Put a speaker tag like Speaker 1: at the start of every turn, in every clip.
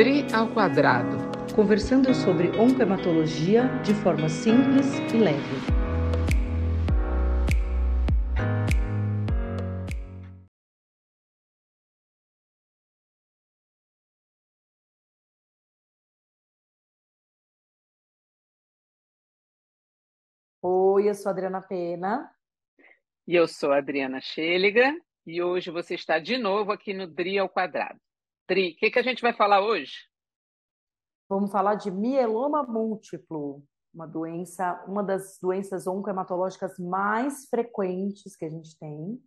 Speaker 1: Dri ao quadrado.
Speaker 2: Conversando sobre oncohematologia de forma simples e leve. Oi, eu sou a Adriana Pena.
Speaker 1: E eu sou a Adriana Schelliga. E hoje você está de novo aqui no DRI ao quadrado. Dri, o que, que a gente vai falar hoje?
Speaker 2: Vamos falar de mieloma múltiplo, uma doença, uma das doenças oncohematológicas mais frequentes que a gente tem.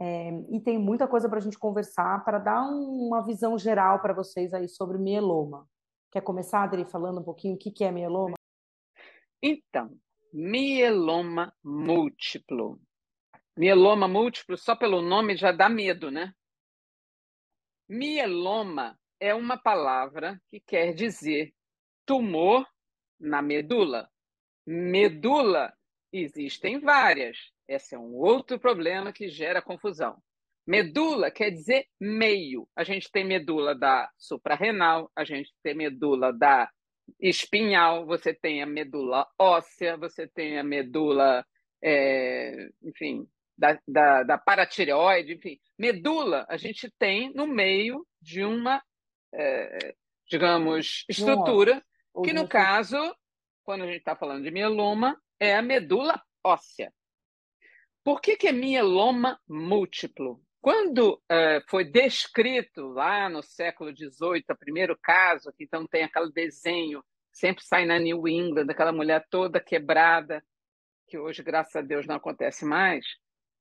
Speaker 2: É, e tem muita coisa para a gente conversar para dar um, uma visão geral para vocês aí sobre mieloma. Quer começar, Adri, falando um pouquinho o que, que é mieloma?
Speaker 1: Então, mieloma múltiplo. Mieloma múltiplo, só pelo nome já dá medo, né? Mieloma é uma palavra que quer dizer tumor na medula. Medula existem várias. Esse é um outro problema que gera confusão. Medula quer dizer meio. A gente tem medula da suprarrenal, a gente tem medula da espinhal, você tem a medula óssea, você tem a medula, é, enfim, da, da, da paratireoide, enfim. Medula a gente tem no meio de uma, é, digamos, estrutura, que no caso, quando a gente está falando de mieloma, é a medula óssea. Por que, que é mieloma múltiplo? Quando é, foi descrito lá no século XVIII, o primeiro caso, que então tem aquele desenho, sempre sai na New England, aquela mulher toda quebrada, que hoje, graças a Deus, não acontece mais,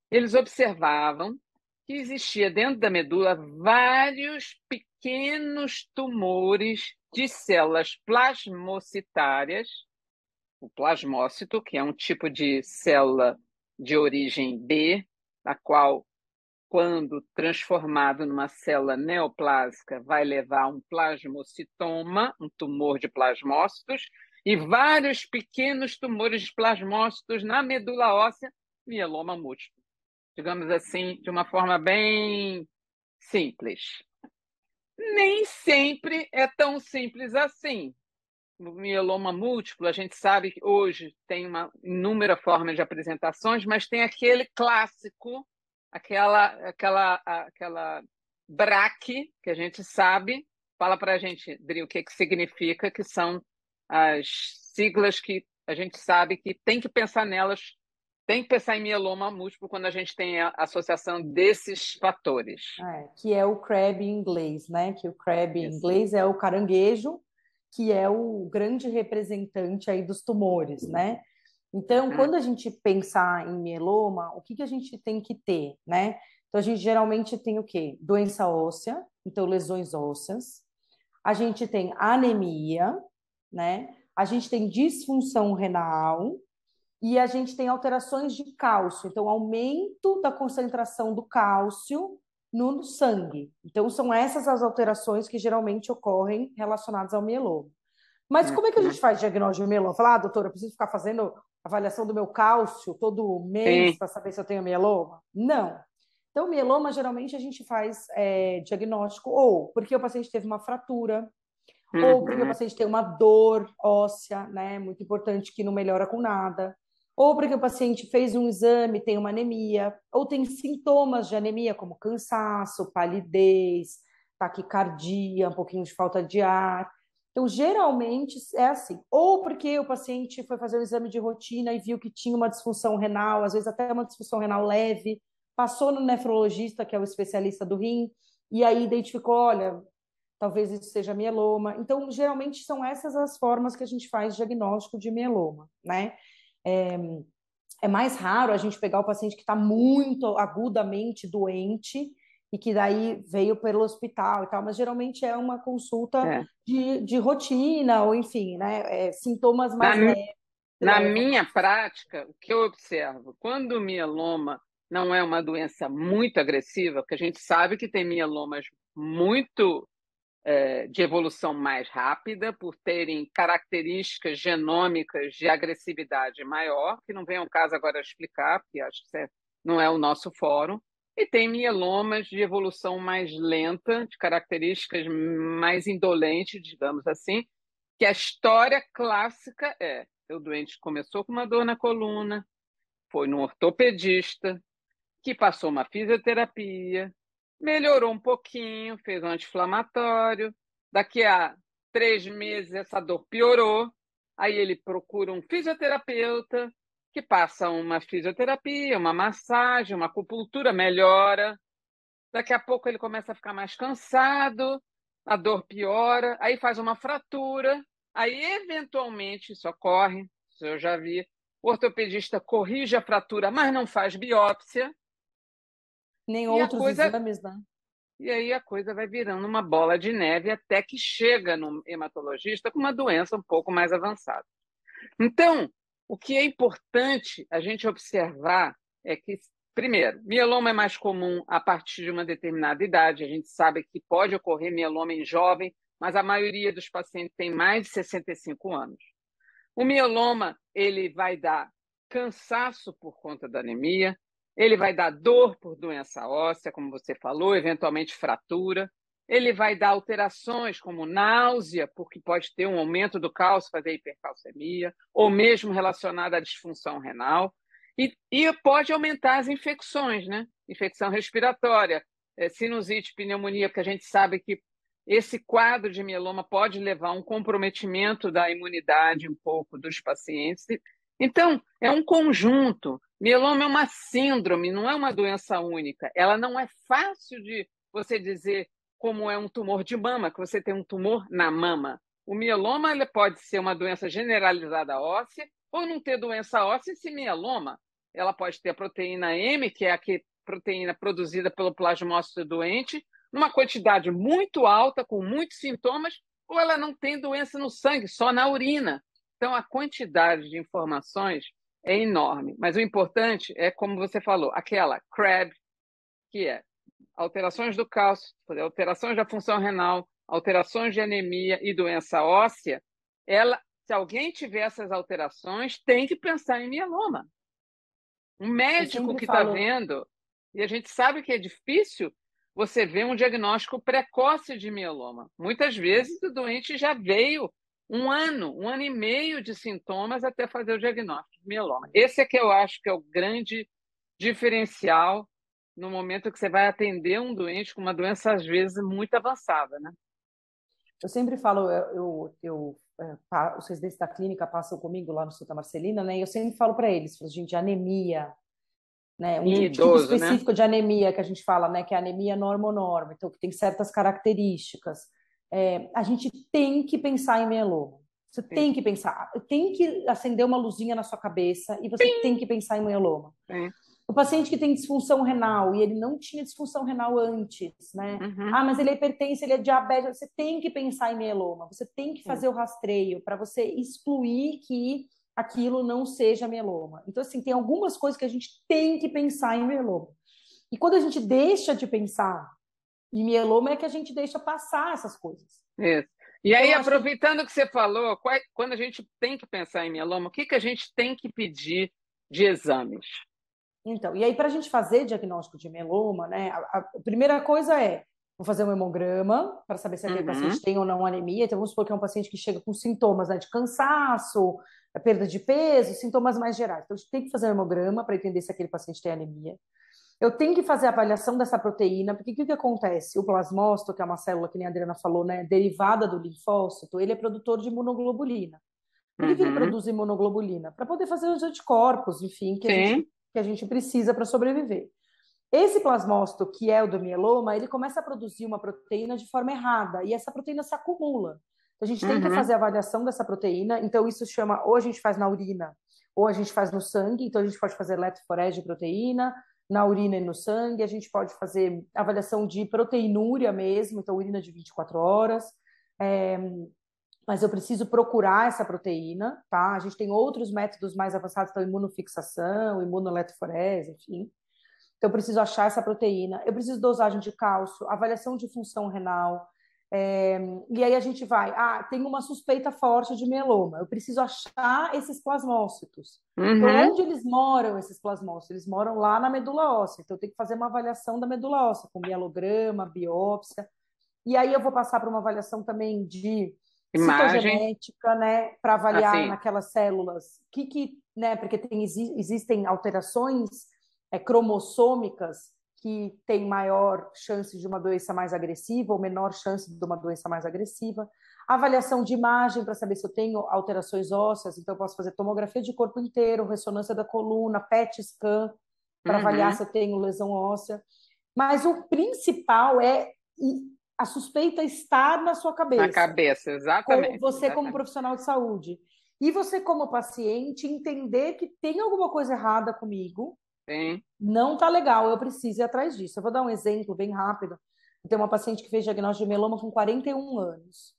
Speaker 1: eles observavam que existia dentro da medula vários pequenos tumores de células plasmocitárias, o plasmócito, que é um tipo de célula de origem B, a qual, quando transformado numa célula neoplásica, vai levar um plasmocitoma, um tumor de plasmócitos, e vários pequenos tumores de plasmócitos na medula óssea, mieloma múltiplo digamos assim, de uma forma bem simples. Nem sempre é tão simples assim. O mieloma múltiplo, a gente sabe que hoje tem uma inúmera forma de apresentações, mas tem aquele clássico, aquela aquela aquela braque que a gente sabe. Fala para a gente, Dri, o que, que significa, que são as siglas que a gente sabe que tem que pensar nelas tem que pensar em mieloma múltiplo quando a gente tem a associação desses fatores.
Speaker 2: É, que é o crab em inglês, né? Que o crab em inglês é o caranguejo, que é o grande representante aí dos tumores, né? Então, uhum. quando a gente pensar em mieloma, o que, que a gente tem que ter, né? Então, a gente geralmente tem o quê? Doença óssea, então lesões ósseas. A gente tem anemia, né? A gente tem disfunção renal, e a gente tem alterações de cálcio, então aumento da concentração do cálcio no sangue. Então são essas as alterações que geralmente ocorrem relacionadas ao mieloma. Mas como é que a gente faz diagnóstico de mieloma? Falar, ah, doutora, eu preciso ficar fazendo avaliação do meu cálcio todo mês para saber se eu tenho mieloma? Não. Então, mieloma, geralmente, a gente faz é, diagnóstico ou porque o paciente teve uma fratura, uhum. ou porque o uhum. paciente tem uma dor óssea, né? Muito importante que não melhora com nada ou porque o paciente fez um exame, tem uma anemia, ou tem sintomas de anemia, como cansaço, palidez, taquicardia, um pouquinho de falta de ar. Então, geralmente é assim. Ou porque o paciente foi fazer um exame de rotina e viu que tinha uma disfunção renal, às vezes até uma disfunção renal leve, passou no nefrologista, que é o especialista do rim, e aí identificou: olha, talvez isso seja mieloma. Então, geralmente são essas as formas que a gente faz diagnóstico de mieloma, né? É, é mais raro a gente pegar o paciente que está muito agudamente doente e que daí veio pelo hospital e tal, mas geralmente é uma consulta é. De, de rotina, ou enfim, né? É, sintomas mais
Speaker 1: na, leves. Na minha prática, o que eu observo, quando o mieloma não é uma doença muito agressiva, porque a gente sabe que tem mielomas muito é, de evolução mais rápida, por terem características genômicas de agressividade maior, que não vem ao caso agora explicar, porque acho que não é o nosso fórum. e tem mielomas de evolução mais lenta, de características mais indolentes, digamos assim, que a história clássica é: o doente começou com uma dor na coluna, foi no ortopedista, que passou uma fisioterapia, melhorou um pouquinho, fez um anti-inflamatório. Daqui a três meses essa dor piorou, aí ele procura um fisioterapeuta que passa uma fisioterapia, uma massagem, uma acupuntura, melhora. Daqui a pouco ele começa a ficar mais cansado, a dor piora, aí faz uma fratura, aí eventualmente isso ocorre, isso eu já vi, o ortopedista corrige a fratura, mas não faz biópsia.
Speaker 2: Nem e outros coisa... exames, né?
Speaker 1: E aí a coisa vai virando uma bola de neve até que chega no hematologista com uma doença um pouco mais avançada. Então, o que é importante a gente observar é que, primeiro, mieloma é mais comum a partir de uma determinada idade. A gente sabe que pode ocorrer mieloma em jovem, mas a maioria dos pacientes tem mais de 65 anos. O mieloma ele vai dar cansaço por conta da anemia, ele vai dar dor por doença óssea, como você falou, eventualmente fratura. Ele vai dar alterações como náusea, porque pode ter um aumento do cálcio, fazer hipercalcemia, ou mesmo relacionado à disfunção renal. E, e pode aumentar as infecções, né? Infecção respiratória, é, sinusite, pneumonia, porque a gente sabe que esse quadro de mieloma pode levar a um comprometimento da imunidade um pouco dos pacientes. Então, é um conjunto. Mieloma é uma síndrome, não é uma doença única. Ela não é fácil de você dizer como é um tumor de mama, que você tem um tumor na mama. O mieloma ele pode ser uma doença generalizada óssea ou não ter doença óssea esse mieloma. Ela pode ter a proteína M, que é a que, proteína produzida pelo plasmócito doente, numa quantidade muito alta, com muitos sintomas, ou ela não tem doença no sangue, só na urina. Então, a quantidade de informações é enorme. Mas o importante é, como você falou, aquela CRAB, que é alterações do cálcio, alterações da função renal, alterações de anemia e doença óssea, ela, se alguém tiver essas alterações, tem que pensar em mieloma. Um médico que está vendo, e a gente sabe que é difícil você ver um diagnóstico precoce de mieloma. Muitas vezes o doente já veio um ano, um ano e meio de sintomas até fazer o diagnóstico de mieloma. Esse é que eu acho que é o grande diferencial no momento que você vai atender um doente com uma doença, às vezes, muito avançada, né?
Speaker 2: Eu sempre falo, eu, eu, eu é, os residentes da clínica passam comigo lá no Santa Marcelina, né? E eu sempre falo para eles, falo, gente, anemia, né? Um tipo idoso, tipo específico né? de anemia que a gente fala, né? Que é anemia normonorme, então que tem certas características. É, a gente tem que pensar em mieloma. Você Sim. tem que pensar, tem que acender uma luzinha na sua cabeça e você Sim. tem que pensar em mieloma. Sim. O paciente que tem disfunção renal e ele não tinha disfunção renal antes, né? Uhum. Ah, mas ele é hipertenso, ele é diabético. Você tem que pensar em mieloma, você tem que fazer o rastreio para você excluir que aquilo não seja mieloma. Então, assim, tem algumas coisas que a gente tem que pensar em mieloma. E quando a gente deixa de pensar em mieloma, é que a gente deixa passar essas coisas.
Speaker 1: Isso. E aí, então, aproveitando que... que você falou, quando a gente tem que pensar em mieloma, o que, que a gente tem que pedir de exames?
Speaker 2: Então, e aí para a gente fazer diagnóstico de mieloma, né, a, a, primeira coisa é vou fazer um hemograma para saber se aquele uhum. paciente tem ou não anemia. Então, vamos supor que é um paciente que chega com sintomas né, de cansaço, perda de peso, sintomas mais gerais. Então, a gente tem que fazer um hemograma para entender se aquele paciente tem anemia. Eu tenho que fazer a avaliação dessa proteína, porque o que, que acontece? O plasmócito, que é uma célula que nem a Adriana falou, né, derivada do linfócito, ele é produtor de imunoglobulina. Por que, uhum. que ele uhum. produz imunoglobulina? Para poder fazer os anticorpos, enfim, que a gente que a gente precisa para sobreviver. Esse plasmócito, que é o do mieloma, ele começa a produzir uma proteína de forma errada e essa proteína se acumula. Então, a gente uhum. tem que uhum. fazer a avaliação dessa proteína. Então, isso chama, ou a gente faz na urina, ou a gente faz no sangue. Então, a gente pode fazer eletroforese de proteína na urina e no sangue. A gente pode fazer avaliação de proteinúria mesmo, então, urina de 24 horas. É, mas eu preciso procurar essa proteína, tá? A gente tem outros métodos mais avançados, então imunofixação, imunoeletroforese, enfim. Então eu preciso achar essa proteína, eu preciso dosagem de cálcio, avaliação de função renal, É, e aí a gente vai, ah, tem uma suspeita forte de mieloma, eu preciso achar esses plasmócitos. Uhum. Então, onde eles moram, esses plasmócitos? Eles moram lá na medula óssea, então eu tenho que fazer uma avaliação da medula óssea, com mielograma, biópsia, e aí eu vou passar para uma avaliação também de Imagem. citogenética, né, para avaliar assim. naquelas células, que que, né, porque tem, existem alterações é, cromossômicas que tem maior chance de uma doença mais agressiva ou menor chance de uma doença mais agressiva. Avaliação de imagem para saber se eu tenho alterações ósseas, então eu posso fazer tomografia de corpo inteiro, ressonância da coluna, PET scan, para uhum. avaliar se eu tenho lesão óssea. Mas o principal é a suspeita estar na sua cabeça.
Speaker 1: Na cabeça, exatamente.
Speaker 2: você
Speaker 1: exatamente.
Speaker 2: como profissional de saúde. E você como paciente entender que tem alguma coisa errada comigo,
Speaker 1: Sim.
Speaker 2: Não tá legal, eu preciso ir atrás disso. Eu vou dar um exemplo bem rápido. Tenho uma paciente que fez diagnóstico de meloma com 41 anos.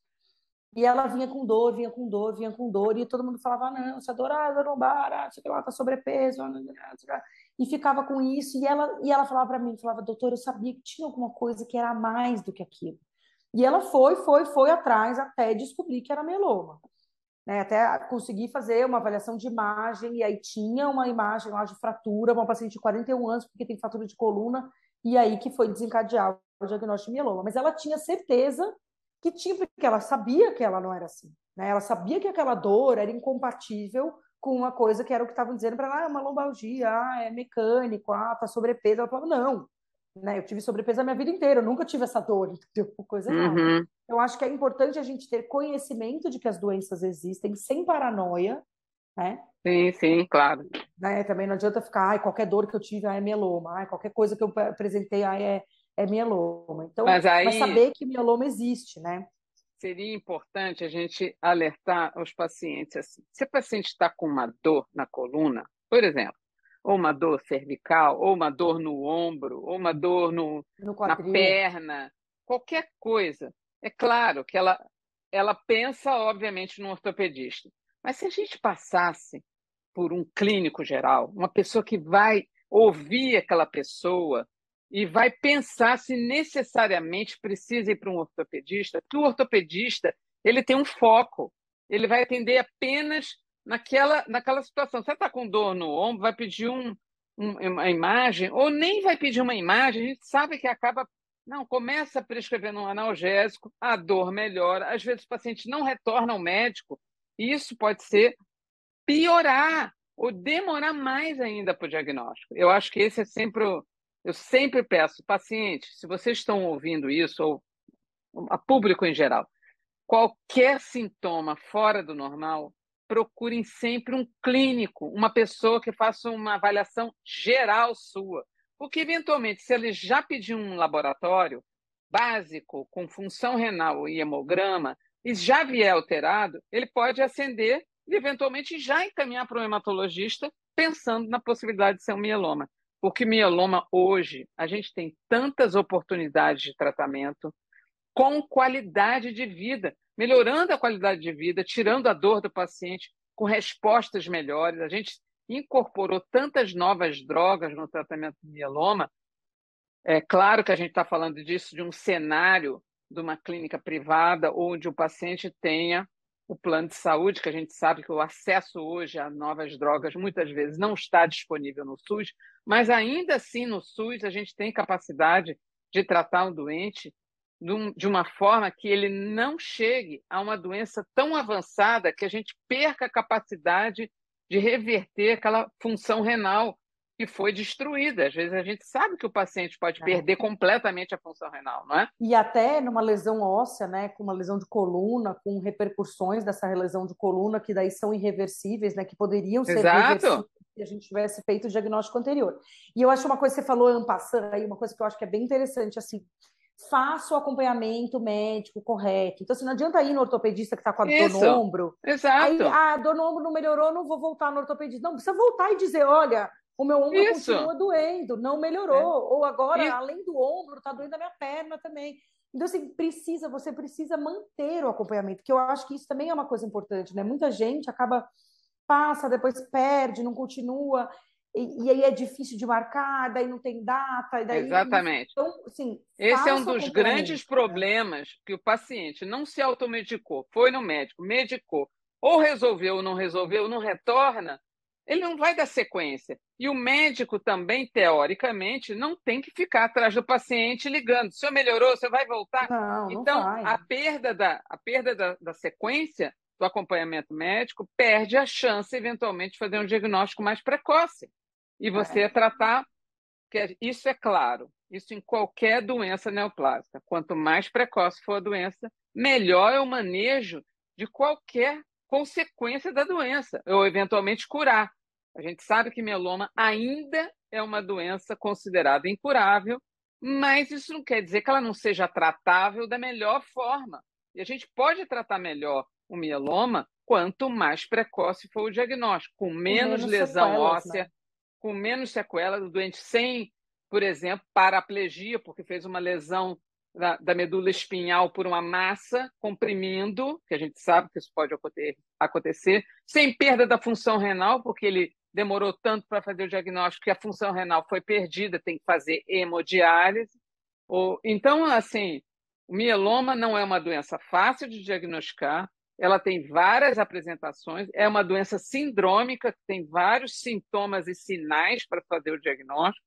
Speaker 2: E ela vinha com dor, vinha com dor, vinha com dor, e todo mundo falava: não, essa dor, ah, dor lombar, ah, lá, tá sobrepeso, e ficava com isso. E ela, e ela falava para mim: falava, doutor, eu sabia que tinha alguma coisa que era mais do que aquilo. E ela foi, foi, foi atrás até descobrir que era meloma né, até conseguir fazer uma avaliação de imagem, e aí tinha uma imagem lá de fratura, uma paciente de 41 anos, porque tem fratura de coluna, e aí que foi desencadear o diagnóstico de mieloma. Mas ela tinha certeza que tinha, porque ela sabia que ela não era assim. Né? Ela sabia que aquela dor era incompatível com uma coisa que era o que estavam dizendo para ela, ah, é uma lombalgia, ah, é mecânico, ah, tá sobrepeso. Ela falava, não, né? Eu tive sobrepeso a minha vida inteira, eu nunca tive essa dor, entendeu? Coisa errada. Uhum. Eu acho que é importante a gente ter conhecimento de que as doenças existem, sem paranoia, né?
Speaker 1: Sim, sim, claro.
Speaker 2: Né? Também não adianta ficar, ai, qualquer dor que eu tive, ai, é mieloma, ai, qualquer coisa que eu apresentei, ai, é, é mieloma. Então, mas, aí... mas saber que mieloma existe, né?
Speaker 1: Seria importante a gente alertar os pacientes assim. Se o paciente está com uma dor na coluna, por exemplo, ou uma dor cervical, ou uma dor no ombro, ou uma dor no, no na perna, qualquer coisa. É claro que ela, ela pensa, obviamente, no ortopedista. Mas se a gente passasse por um clínico geral, uma pessoa que vai ouvir aquela pessoa e vai pensar se necessariamente precisa ir para um ortopedista, que o ortopedista ele tem um foco, ele vai atender apenas naquela, naquela situação. Você está com dor no ombro, vai pedir um, um, uma imagem, ou nem vai pedir uma imagem, a gente sabe que acaba. Não, começa prescrevendo um analgésico, a dor melhora. Às vezes o paciente não retorna ao médico, e isso pode ser piorar ou demorar mais ainda para o diagnóstico. Eu acho que esse é sempre. Eu sempre peço, pacientes, se vocês estão ouvindo isso, ou a público em geral, qualquer sintoma fora do normal, procurem sempre um clínico, uma pessoa que faça uma avaliação geral sua. Porque, eventualmente, se ele já pedir um laboratório básico, com função renal e hemograma, e já vier alterado, ele pode acender e, eventualmente, já encaminhar para o hematologista, pensando na possibilidade de ser um mieloma. Porque mieloma, hoje, a gente tem tantas oportunidades de tratamento com qualidade de vida melhorando a qualidade de vida, tirando a dor do paciente, com respostas melhores. A gente incorporou tantas novas drogas no tratamento do mieloma. É claro que a gente está falando disso de um cenário de uma clínica privada onde o paciente tenha o plano de saúde, que a gente sabe que o acesso hoje a novas drogas muitas vezes não está disponível no SUS, mas ainda assim no SUS a gente tem capacidade de tratar um doente de uma forma que ele não chegue a uma doença tão avançada que a gente perca a capacidade de reverter aquela função renal que foi destruída. Às vezes a gente sabe que o paciente pode é. perder completamente a função renal, não é?
Speaker 2: E até numa lesão óssea, né, com uma lesão de coluna, com repercussões dessa lesão de coluna que daí são irreversíveis, né, que poderiam ser Exato. reversíveis se a gente tivesse feito o diagnóstico anterior. E eu acho uma coisa que você falou, Ampassando, aí uma coisa que eu acho que é bem interessante, assim, faça o acompanhamento médico correto. Então, assim, não adianta ir no ortopedista que está com a Isso. dor no ombro.
Speaker 1: Exato. Aí,
Speaker 2: ah, a dor no ombro não melhorou, não vou voltar no ortopedista. Não, precisa voltar e dizer, olha, o meu ombro Isso. continua doendo, não melhorou. É. Ou agora, e... além do ombro, está doendo a minha perna também. Então, assim, precisa, você precisa manter o acompanhamento, que eu acho que isso também é uma coisa importante, né? Muita gente acaba, passa, depois perde, não continua. E, e, aí é difícil de marcar, daí não tem data. Daí,
Speaker 1: Exatamente.
Speaker 2: Então, assim,
Speaker 1: Esse é um dos grandes problemas que o paciente não se automedicou, foi no médico, medicou, ou resolveu ou não resolveu, não retorna, ele não vai dar sequência. E o médico também, teoricamente, não tem que ficar atrás do paciente ligando. Se melhorou, você vai voltar?
Speaker 2: Não,
Speaker 1: então,
Speaker 2: não vai.
Speaker 1: a perda, da, a perda da, da sequência do acompanhamento médico perde a chance, eventualmente, de fazer um diagnóstico mais precoce. E você é. tratar, que isso é claro, isso em qualquer doença neoplásica. Quanto mais precoce for a doença, melhor é o manejo de qualquer consequência da doença, ou eventualmente curar. A gente sabe que mieloma ainda é uma doença considerada incurável, mas isso não quer dizer que ela não seja tratável da melhor forma. E a gente pode tratar melhor o mieloma quanto mais precoce for o diagnóstico, com menos, menos lesão sequelas, óssea, né? Com menos sequela do doente sem, por exemplo, paraplegia, porque fez uma lesão da, da, medula espinhal por uma massa comprimindo, que a gente sabe que isso pode acontecer, sem perda da função renal, porque ele demorou tanto para fazer o diagnóstico que a função renal foi perdida, tem que fazer hemodiálise. Ou, então, assim, o mieloma não é uma doença fácil de diagnosticar, ela tem várias apresentações, é uma doença sindrômica, que tem vários sintomas e sinais para fazer o diagnóstico.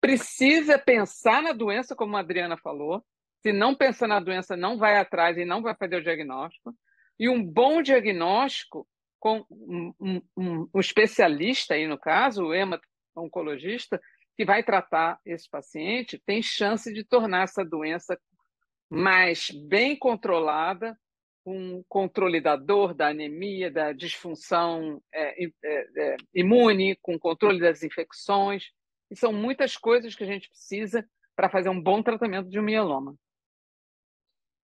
Speaker 1: Precisa pensar na doença, como a Adriana falou. Se não pensar na doença, não vai atrás e não vai fazer o diagnóstico. E um bom diagnóstico com um, um, um especialista, aí no caso, o hematologista, que vai tratar esse paciente, tem chance de tornar essa doença mais bem controlada, com controle da dor, da anemia, da disfunção é, é, é, imune, com controle das infecções. E são muitas coisas que a gente precisa para fazer um bom tratamento de um mieloma.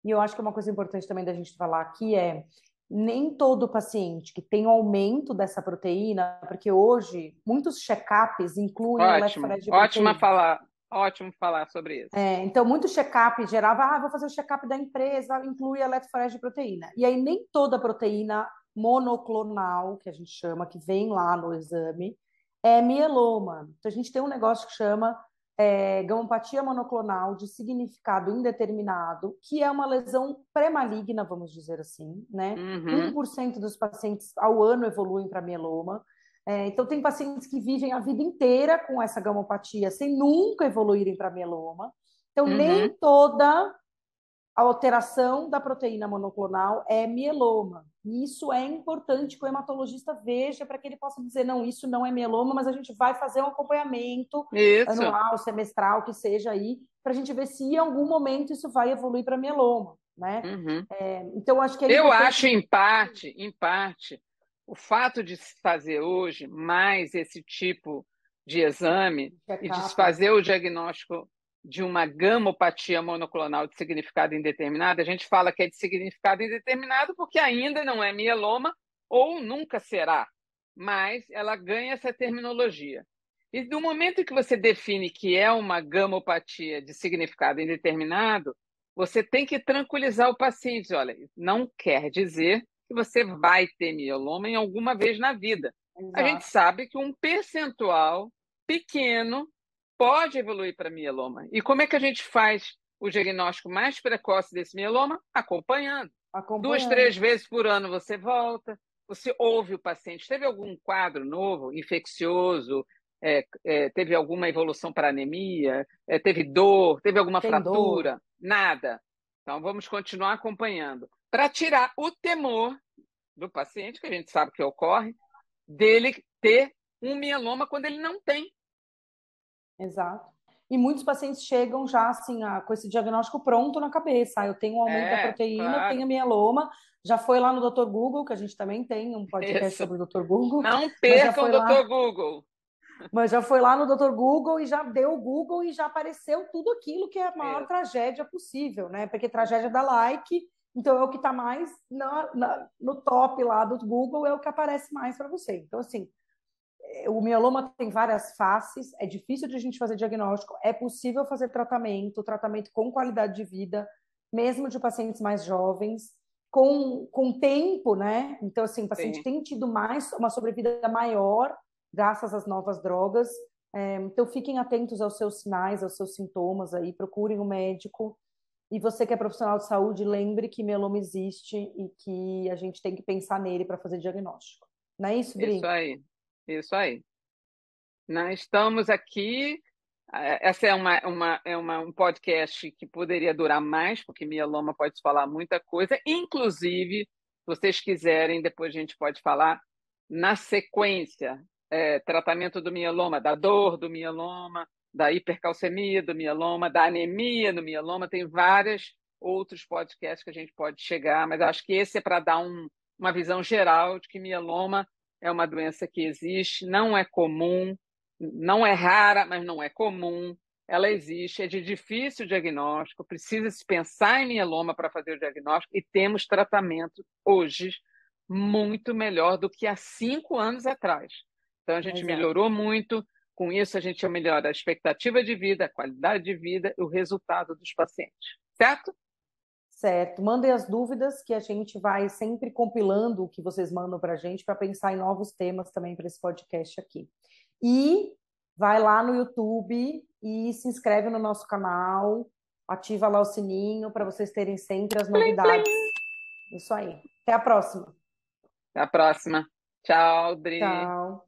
Speaker 2: E eu acho que uma coisa importante também da gente falar aqui é nem todo paciente que tem aumento dessa proteína, porque hoje muitos check-ups incluem
Speaker 1: ótimo, o ótimo falar, ótimo falar sobre isso.
Speaker 2: É, então, muito check-up gerava, ah, vou fazer o check-up da empresa, inclui a eletroforese de proteína. E aí nem toda proteína monoclonal, que a gente chama, que vem lá no exame, é mieloma. Então, a gente tem um negócio que chama é, gamopatia monoclonal de significado indeterminado, que é uma lesão pré-maligna, vamos dizer assim, né? Uhum. 1% dos pacientes ao ano evoluem para mieloma. É, então, tem pacientes que vivem a vida inteira com essa gamopatia sem nunca evoluírem para mieloma. Então, uhum. nem toda a alteração da proteína monoclonal é mieloma. E isso é importante que o hematologista veja para que ele possa dizer, não, isso não é mieloma, mas a gente vai fazer um acompanhamento isso. anual, semestral, que seja aí, para a gente ver se em algum momento isso vai evoluir para mieloma. Né?
Speaker 1: Uhum.
Speaker 2: É, então, acho que é
Speaker 1: Eu acho, em parte, em parte, o fato de se fazer hoje mais esse tipo de exame e de se fazer o diagnóstico de uma gamopatia monoclonal de significado indeterminado, a gente fala que é de significado indeterminado porque ainda não é mieloma ou nunca será, mas ela ganha essa terminologia. E no momento que você define que é uma gamopatia de significado indeterminado, você tem que tranquilizar o paciente. Olha, não quer dizer que você vai ter mieloma em alguma vez na vida. Exato. A gente sabe que um percentual pequeno pode evoluir para mieloma. E como é que a gente faz o diagnóstico mais precoce desse mieloma? Acompanhando. Acompanhando. Duas, três vezes por ano você volta, você ouve o paciente. Teve algum quadro novo, infeccioso? É, é, teve alguma evolução para anemia? É, teve dor? Teve alguma Tem fratura? Dor. Nada. Então vamos continuar acompanhando. Para tirar o temor do paciente, que a gente sabe que ocorre, dele ter um mieloma quando ele não tem.
Speaker 2: Exato. E muitos pacientes chegam já assim, a, com esse diagnóstico pronto na cabeça. Ah, eu tenho um aumento é, da proteína, claro. tenho mieloma. Já foi lá no Dr. Google, que a gente também tem um podcast Isso. sobre o Dr. Google.
Speaker 1: Não percam o Dr. Lá... Google.
Speaker 2: Mas já foi lá no Dr. Google e já deu o Google e já apareceu tudo aquilo que é a maior tragédia possível, né? Porque tragédia dá like, então é o que está mais na, na, no top lá do Google, é o que aparece mais para você. Então, assim, o mieloma tem várias faces, é difícil de a gente fazer diagnóstico, é possível fazer tratamento, tratamento com qualidade de vida, mesmo de pacientes mais jovens, com, com tempo, né? Então, assim, o paciente Sim. tem tido mais, uma sobrevida maior graças às novas drogas. É, então, fiquem atentos aos seus sinais, aos seus sintomas aí, procurem o um médico. E você que é profissional de saúde, lembre que mieloma existe e que a gente tem que pensar nele para fazer diagnóstico. Não é isso, Bri?
Speaker 1: Isso aí, isso aí. Nós estamos aqui. É, essa é, uma, uma, é uma, um podcast que poderia durar mais, porque mieloma pode falar muita coisa. Inclusive, se vocês quiserem, depois a gente pode falar na sequência é, tratamento do mieloma, da dor do mieloma, da hipercalcemia do mieloma, da anemia do mieloma, tem vários outros podcasts que a gente pode chegar, mas acho que esse é para dar um, uma visão geral de que mieloma é uma doença que existe, não é comum, não é rara, mas não é comum. Ela existe, é de difícil diagnóstico, precisa se pensar em mieloma para fazer o diagnóstico e temos tratamento hoje muito melhor do que há cinco anos atrás. Então a gente Exato. melhorou muito, com isso, a gente melhora a expectativa de vida, a qualidade de vida e o resultado dos pacientes. Certo?
Speaker 2: Certo. Mandem as dúvidas que a gente vai sempre compilando o que vocês mandam para a gente para pensar em novos temas também para esse podcast aqui. E vai lá no YouTube e se inscreve no nosso canal, ativa lá o sininho para vocês terem sempre as novidades. Plim, plim. Isso aí. Até a próxima.
Speaker 1: Até a próxima. Tchau, Dri.
Speaker 2: Tchau.